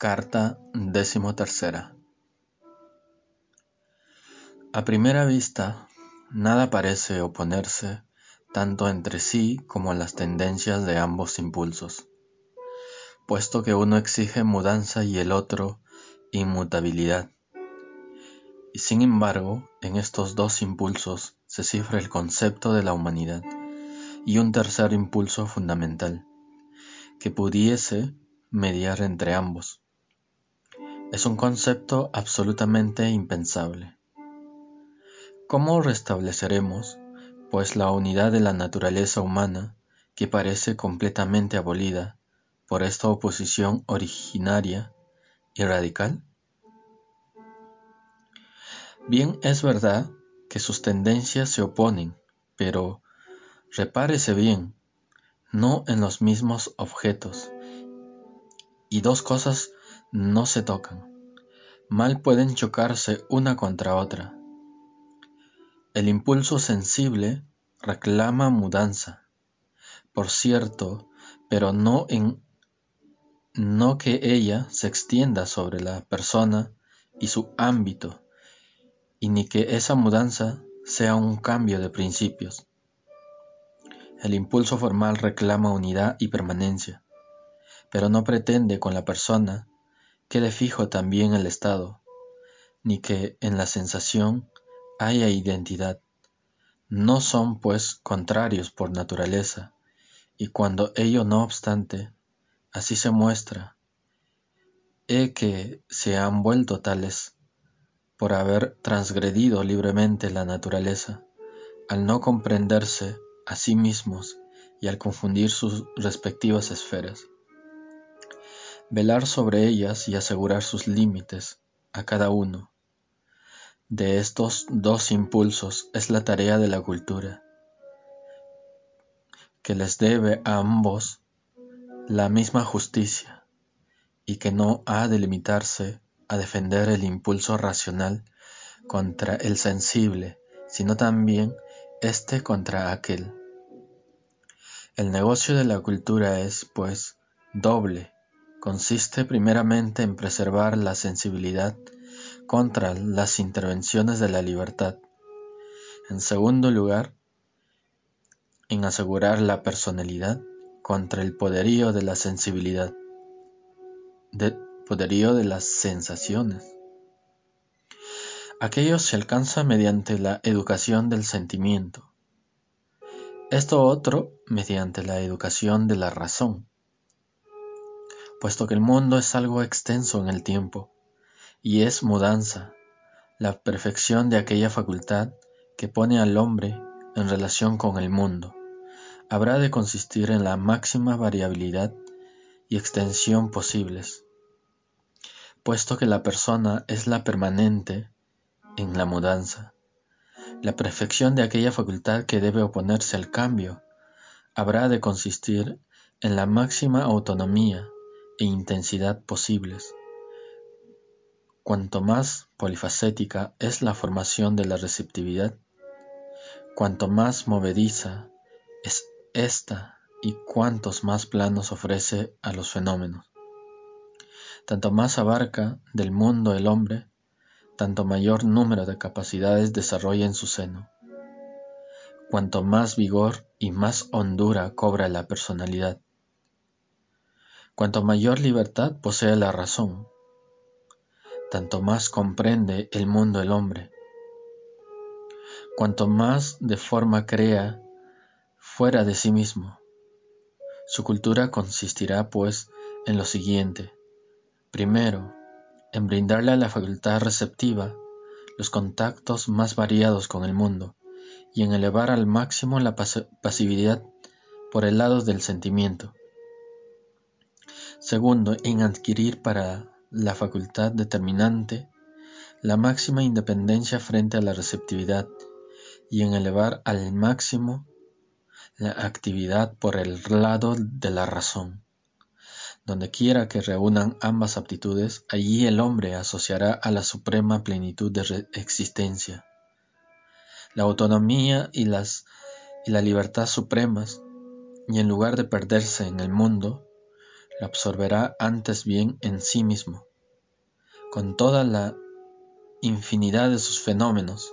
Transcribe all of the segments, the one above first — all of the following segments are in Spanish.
Carta XIII A primera vista, nada parece oponerse tanto entre sí como las tendencias de ambos impulsos, puesto que uno exige mudanza y el otro inmutabilidad. Y sin embargo, en estos dos impulsos se cifra el concepto de la humanidad y un tercer impulso fundamental, que pudiese mediar entre ambos es un concepto absolutamente impensable. ¿Cómo restableceremos, pues, la unidad de la naturaleza humana que parece completamente abolida por esta oposición originaria y radical? Bien, es verdad que sus tendencias se oponen, pero repárese bien, no en los mismos objetos. Y dos cosas no se tocan, mal pueden chocarse una contra otra. El impulso sensible reclama mudanza, por cierto, pero no en no que ella se extienda sobre la persona y su ámbito, y ni que esa mudanza sea un cambio de principios. El impulso formal reclama unidad y permanencia, pero no pretende con la persona quede fijo también el estado, ni que en la sensación haya identidad. No son, pues, contrarios por naturaleza, y cuando ello no obstante, así se muestra, he que se han vuelto tales por haber transgredido libremente la naturaleza, al no comprenderse a sí mismos y al confundir sus respectivas esferas velar sobre ellas y asegurar sus límites a cada uno. De estos dos impulsos es la tarea de la cultura, que les debe a ambos la misma justicia y que no ha de limitarse a defender el impulso racional contra el sensible, sino también este contra aquel. El negocio de la cultura es, pues, doble consiste primeramente en preservar la sensibilidad contra las intervenciones de la libertad. En segundo lugar, en asegurar la personalidad contra el poderío de la sensibilidad, del poderío de las sensaciones. Aquello se alcanza mediante la educación del sentimiento, esto otro mediante la educación de la razón puesto que el mundo es algo extenso en el tiempo, y es mudanza, la perfección de aquella facultad que pone al hombre en relación con el mundo, habrá de consistir en la máxima variabilidad y extensión posibles, puesto que la persona es la permanente en la mudanza. La perfección de aquella facultad que debe oponerse al cambio habrá de consistir en la máxima autonomía e intensidad posibles. Cuanto más polifacética es la formación de la receptividad, cuanto más movediza es esta y cuantos más planos ofrece a los fenómenos. Tanto más abarca del mundo el hombre, tanto mayor número de capacidades desarrolla en su seno. Cuanto más vigor y más hondura cobra la personalidad, Cuanto mayor libertad posee la razón, tanto más comprende el mundo el hombre. Cuanto más de forma crea fuera de sí mismo. Su cultura consistirá, pues, en lo siguiente. Primero, en brindarle a la facultad receptiva los contactos más variados con el mundo y en elevar al máximo la pasividad por el lado del sentimiento. Segundo, en adquirir para la facultad determinante la máxima independencia frente a la receptividad y en elevar al máximo la actividad por el lado de la razón. Donde quiera que reúnan ambas aptitudes, allí el hombre asociará a la suprema plenitud de existencia. La autonomía y, las, y la libertad supremas, y en lugar de perderse en el mundo, lo absorberá antes bien en sí mismo, con toda la infinidad de sus fenómenos,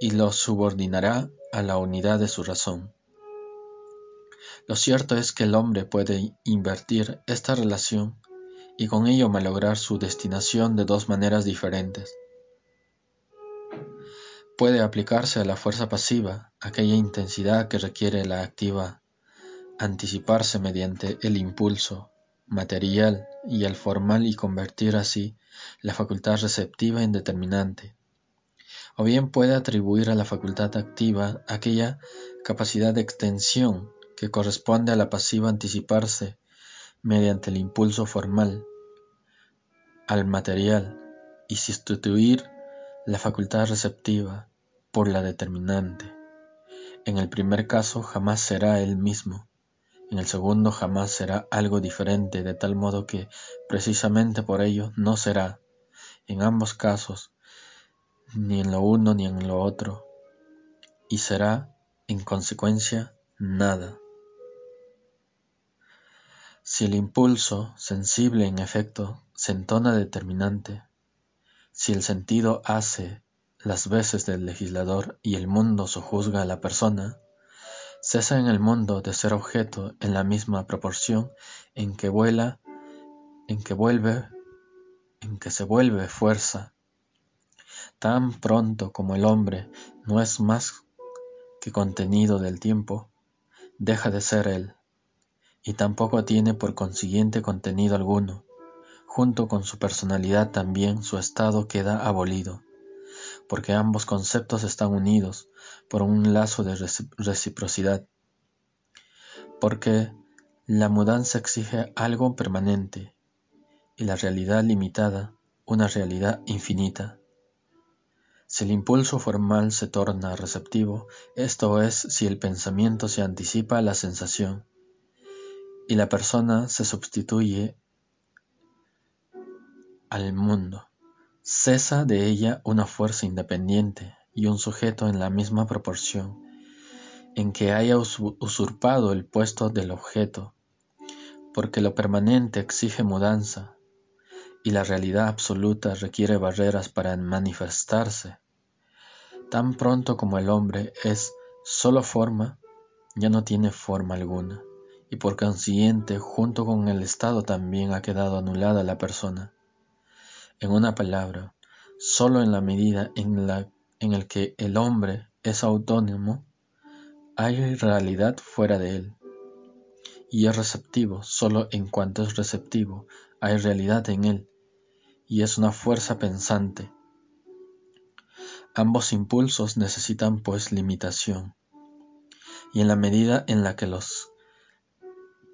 y lo subordinará a la unidad de su razón. Lo cierto es que el hombre puede invertir esta relación y con ello malograr su destinación de dos maneras diferentes. Puede aplicarse a la fuerza pasiva, aquella intensidad que requiere la activa, anticiparse mediante el impulso material y el formal y convertir así la facultad receptiva en determinante. O bien puede atribuir a la facultad activa aquella capacidad de extensión que corresponde a la pasiva anticiparse mediante el impulso formal al material y sustituir la facultad receptiva por la determinante. En el primer caso jamás será el mismo, en el segundo jamás será algo diferente, de tal modo que precisamente por ello no será, en ambos casos, ni en lo uno ni en lo otro, y será, en consecuencia, nada. Si el impulso sensible en efecto se entona determinante, si el sentido hace las veces del legislador y el mundo sojuzga a la persona, cesa en el mundo de ser objeto en la misma proporción en que vuela, en que vuelve, en que se vuelve fuerza. Tan pronto como el hombre no es más que contenido del tiempo, deja de ser él y tampoco tiene por consiguiente contenido alguno. Junto con su personalidad también su estado queda abolido, porque ambos conceptos están unidos por un lazo de reciprocidad, porque la mudanza exige algo permanente y la realidad limitada una realidad infinita. Si el impulso formal se torna receptivo, esto es si el pensamiento se anticipa a la sensación, y la persona se sustituye al mundo. Cesa de ella una fuerza independiente y un sujeto en la misma proporción en que haya usurpado el puesto del objeto, porque lo permanente exige mudanza y la realidad absoluta requiere barreras para manifestarse. Tan pronto como el hombre es solo forma, ya no tiene forma alguna y por consiguiente junto con el Estado también ha quedado anulada la persona. En una palabra, sólo en la medida en la en el que el hombre es autónomo, hay realidad fuera de él, y es receptivo sólo en cuanto es receptivo, hay realidad en él, y es una fuerza pensante. Ambos impulsos necesitan pues limitación, y en la medida en la que los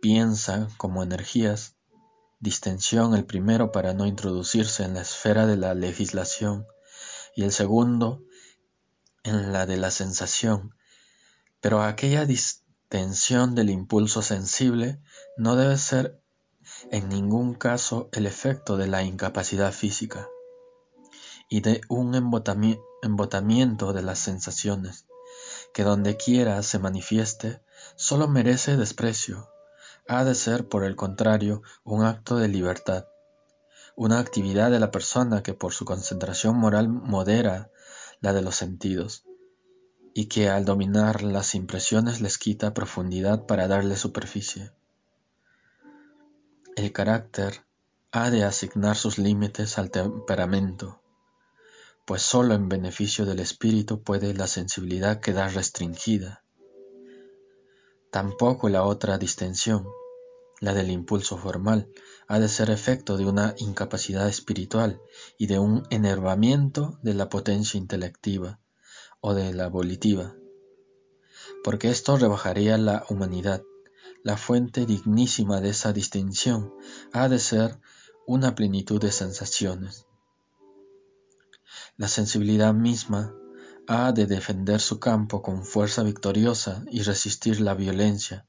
piensa como energías, distensión el primero para no introducirse en la esfera de la legislación y el segundo en la de la sensación, pero aquella distensión del impulso sensible no debe ser en ningún caso el efecto de la incapacidad física y de un embotamiento de las sensaciones, que donde quiera se manifieste, solo merece desprecio ha de ser, por el contrario, un acto de libertad, una actividad de la persona que por su concentración moral modera la de los sentidos, y que al dominar las impresiones les quita profundidad para darle superficie. El carácter ha de asignar sus límites al temperamento, pues sólo en beneficio del espíritu puede la sensibilidad quedar restringida Tampoco la otra distensión, la del impulso formal, ha de ser efecto de una incapacidad espiritual y de un enervamiento de la potencia intelectiva o de la volitiva, porque esto rebajaría la humanidad. La fuente dignísima de esa distinción ha de ser una plenitud de sensaciones. La sensibilidad misma ha de defender su campo con fuerza victoriosa y resistir la violencia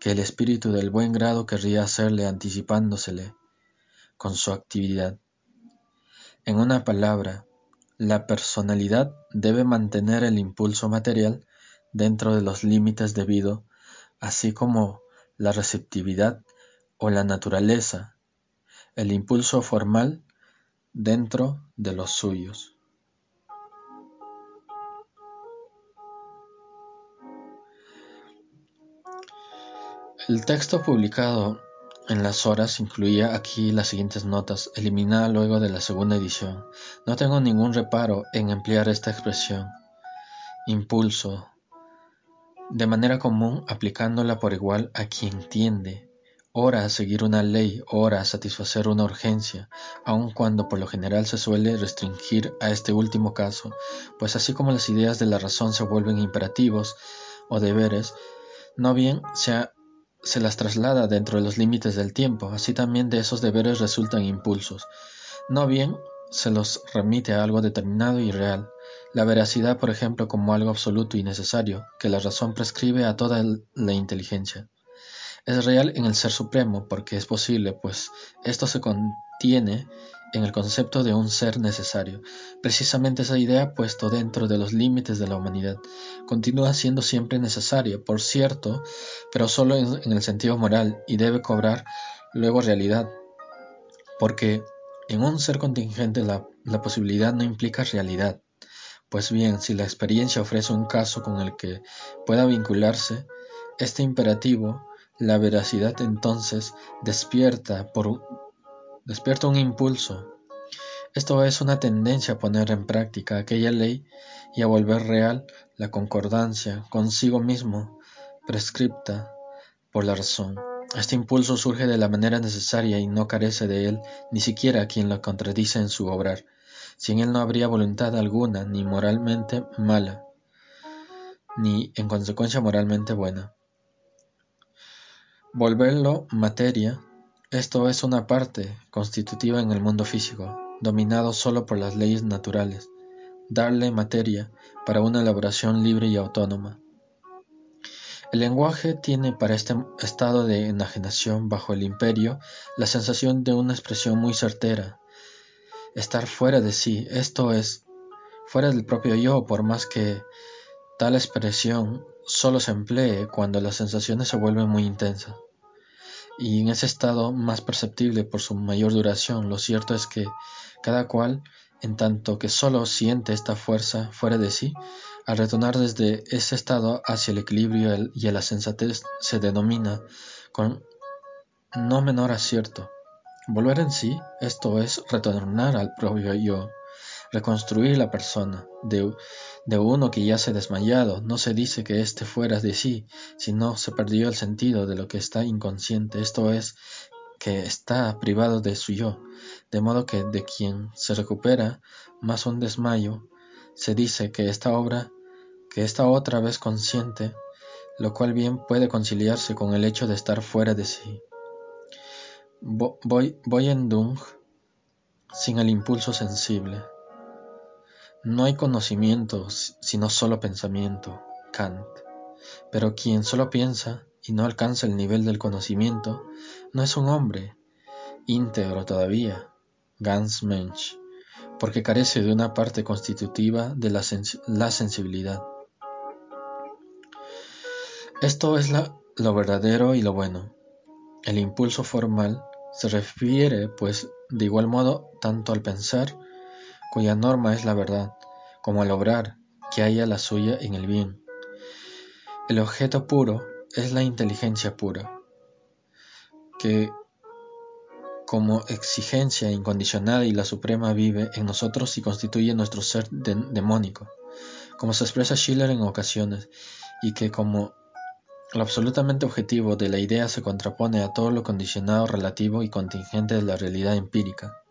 que el espíritu del buen grado querría hacerle anticipándosele con su actividad. En una palabra, la personalidad debe mantener el impulso material dentro de los límites debido, así como la receptividad o la naturaleza, el impulso formal dentro de los suyos. El texto publicado en las horas incluía aquí las siguientes notas, eliminada luego de la segunda edición. No tengo ningún reparo en emplear esta expresión, impulso, de manera común aplicándola por igual a quien tiende, ora a seguir una ley, ora a satisfacer una urgencia, aun cuando por lo general se suele restringir a este último caso, pues así como las ideas de la razón se vuelven imperativos o deberes, no bien se, se las traslada dentro de los límites del tiempo, así también de esos deberes resultan impulsos, no bien se los remite a algo determinado y real, la veracidad, por ejemplo, como algo absoluto y necesario, que la razón prescribe a toda la inteligencia. Es real en el Ser Supremo porque es posible, pues esto se contiene en el concepto de un ser necesario. Precisamente esa idea, puesto dentro de los límites de la humanidad, continúa siendo siempre necesaria, por cierto, pero solo en, el sentido moral y debe cobrar luego realidad, porque en un ser contingente la posibilidad no implica realidad. Pues bien, si la experiencia ofrece un caso con el que pueda vincularse, este imperativo, la veracidad entonces despierta, por, despierta un impulso. Esto es una tendencia a poner en práctica aquella ley y a volver real la concordancia consigo mismo prescripta por la razón. Este impulso surge de la manera necesaria y no carece de él ni siquiera quien lo contradice en su obrar. Sin él no habría voluntad alguna, ni moralmente mala, ni en consecuencia moralmente buena. Volverlo materia, esto es una parte constitutiva en el mundo físico, dominado solo por las leyes naturales, darle materia para una elaboración libre y autónoma. El lenguaje tiene para este estado de enajenación bajo el imperio la sensación de una expresión muy certera, estar fuera de sí, esto es, fuera del propio yo, por más que tal expresión solo se emplee cuando las sensaciones se vuelven muy intensas. Y en ese estado más perceptible por su mayor duración, lo cierto es que cada cual, en tanto que solo siente esta fuerza fuera de sí, al retornar desde ese estado hacia el equilibrio y a la sensatez se denomina con no menor acierto. Volver en sí, esto es retornar al propio yo, reconstruir la persona de, de uno que ya se ha desmayado. No se dice que éste fuera de sí, sino se perdió el sentido de lo que está inconsciente, esto es, que está privado de su yo, de modo que de quien se recupera más un desmayo, se dice que esta obra, que esta otra vez consciente, lo cual bien puede conciliarse con el hecho de estar fuera de sí. Voy en Dung sin el impulso sensible. No hay conocimiento sino solo pensamiento, Kant. Pero quien solo piensa y no alcanza el nivel del conocimiento no es un hombre íntegro todavía, ganz Mensch, porque carece de una parte constitutiva de la, sensibilidad. Esto es lo verdadero y lo bueno. El impulso formal se refiere, pues, de igual modo tanto al pensar, cuya norma es la verdad, como al obrar, que haya la suya en el bien. El objeto puro es la inteligencia pura, que como exigencia incondicionada y la suprema vive en nosotros y constituye nuestro ser demónico, como se expresa Schiller en ocasiones, y que como lo absolutamente objetivo de la idea se contrapone a todo lo condicionado relativo y contingente de la realidad empírica.